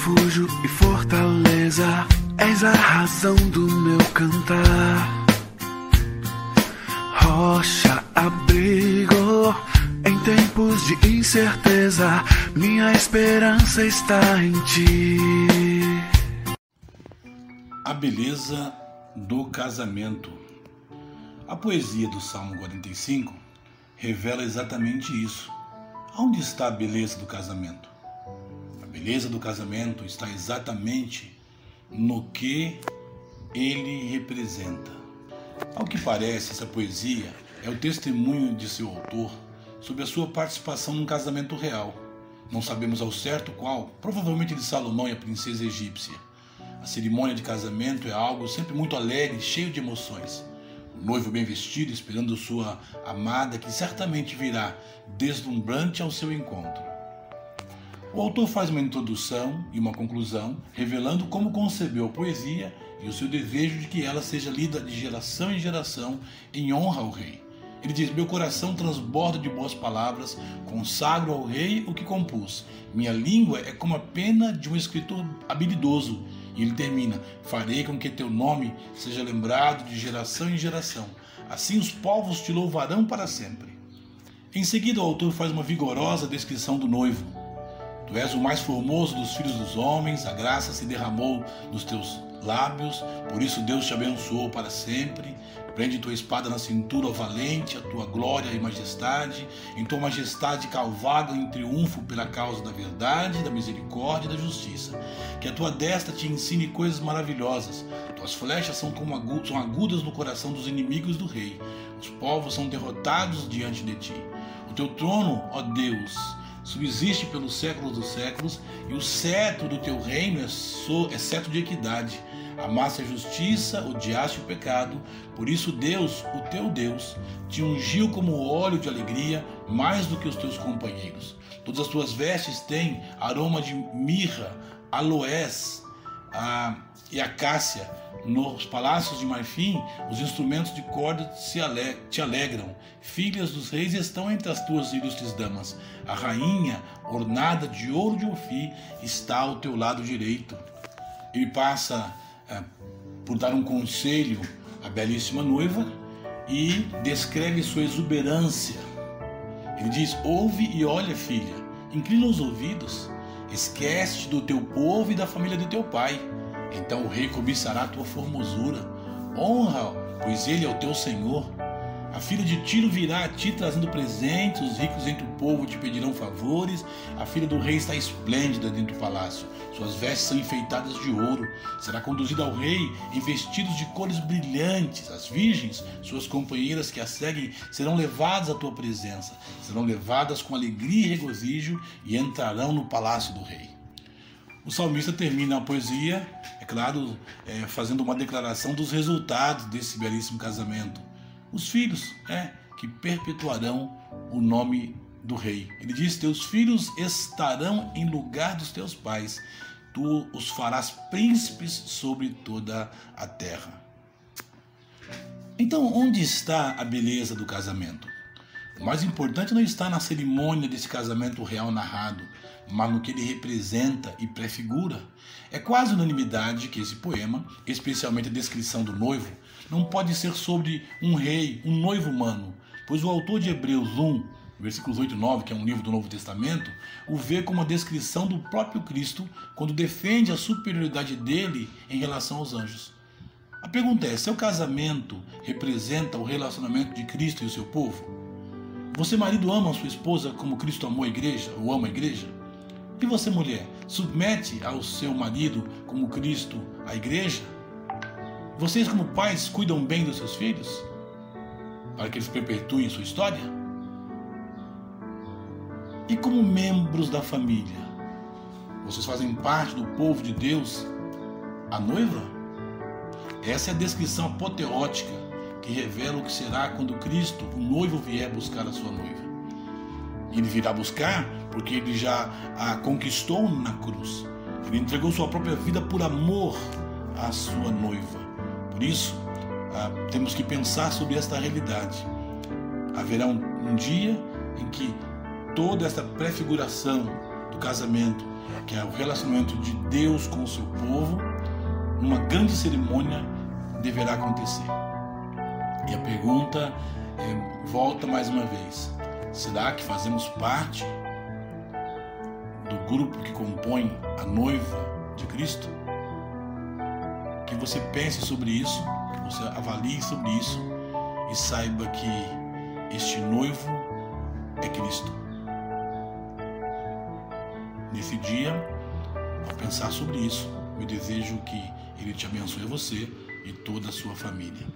refúgio e fortaleza, és a razão do meu cantar. Rocha, abrigo em tempos de incerteza, minha esperança está em ti. A beleza do casamento. A poesia do Salmo 45 revela exatamente isso. Onde está a beleza do casamento? Beleza do casamento está exatamente no que ele representa. Ao que parece, essa poesia é o testemunho de seu autor sobre a sua participação num casamento real. Não sabemos ao certo qual, provavelmente de Salomão e a princesa egípcia. A cerimônia de casamento é algo sempre muito alegre, cheio de emoções. O noivo bem vestido, esperando sua amada, que certamente virá deslumbrante ao seu encontro. O autor faz uma introdução e uma conclusão, revelando como concebeu a poesia e o seu desejo de que ela seja lida de geração em geração em honra ao rei. Ele diz: Meu coração transborda de boas palavras, consagro ao rei o que compus. Minha língua é como a pena de um escritor habilidoso e ele termina: Farei com que teu nome seja lembrado de geração em geração. Assim os povos te louvarão para sempre. Em seguida, o autor faz uma vigorosa descrição do noivo. Tu és o mais formoso dos filhos dos homens, a graça se derramou nos teus lábios, por isso Deus te abençoou para sempre. Prende tua espada na cintura, ó valente, a tua glória e majestade. Em tua majestade calvaga em triunfo pela causa da verdade, da misericórdia e da justiça. Que a tua destra te ensine coisas maravilhosas. Tuas flechas são, como agudas, são agudas no coração dos inimigos do rei. Os povos são derrotados diante de ti. O teu trono, ó Deus, subsiste pelos séculos dos séculos, e o cetro do teu reino é, so, é cetro de equidade. Amasse a justiça, odiaste o pecado, por isso Deus, o teu Deus, te ungiu como óleo de alegria mais do que os teus companheiros. Todas as tuas vestes têm aroma de mirra, aloés a, e acácia. Nos palácios de marfim, os instrumentos de corda te alegram. Filhas dos reis estão entre as tuas ilustres damas. A rainha, ornada de ouro de Ofi, está ao teu lado direito. Ele passa é, por dar um conselho à belíssima noiva e descreve sua exuberância. Ele diz: Ouve e olha, filha, inclina os ouvidos, esquece do teu povo e da família do teu pai. Então o rei cobiçará a tua formosura. Honra, pois ele é o teu senhor. A filha de Tiro virá a ti trazendo presentes, os ricos entre o povo te pedirão favores. A filha do rei está esplêndida dentro do palácio. Suas vestes são enfeitadas de ouro. Será conduzida ao rei em vestidos de cores brilhantes. As virgens, suas companheiras que a seguem, serão levadas à tua presença. Serão levadas com alegria e regozijo e entrarão no palácio do rei. O salmista termina a poesia, é claro, é, fazendo uma declaração dos resultados desse belíssimo casamento os filhos, é, que perpetuarão o nome do rei. Ele diz: Teus filhos estarão em lugar dos teus pais, tu os farás príncipes sobre toda a terra. Então, onde está a beleza do casamento? O mais importante não está na cerimônia desse casamento real narrado, mas no que ele representa e prefigura. É quase unanimidade que esse poema, especialmente a descrição do noivo, não pode ser sobre um rei, um noivo humano, pois o autor de Hebreus 1, versículos 8 e 9, que é um livro do Novo Testamento, o vê como a descrição do próprio Cristo quando defende a superioridade dele em relação aos anjos. A pergunta é: seu casamento representa o relacionamento de Cristo e o seu povo? Você, marido, ama a sua esposa como Cristo amou a igreja, ou ama a igreja? E você, mulher, submete ao seu marido como Cristo à igreja? Vocês, como pais, cuidam bem dos seus filhos? Para que eles perpetuem sua história? E como membros da família, vocês fazem parte do povo de Deus, a noiva? Essa é a descrição apoteótica que revela o que será quando Cristo, o noivo, vier buscar a sua noiva. Ele virá buscar porque ele já a conquistou na cruz. Ele entregou sua própria vida por amor à sua noiva. Por isso, ah, temos que pensar sobre esta realidade. Haverá um, um dia em que toda esta prefiguração do casamento que é o relacionamento de Deus com o seu povo, uma grande cerimônia deverá acontecer. E a pergunta é, volta mais uma vez: será que fazemos parte do grupo que compõe a noiva de Cristo? Que você pense sobre isso, que você avalie sobre isso e saiba que este noivo é Cristo. Nesse dia, ao pensar sobre isso, eu desejo que Ele te abençoe você e toda a sua família.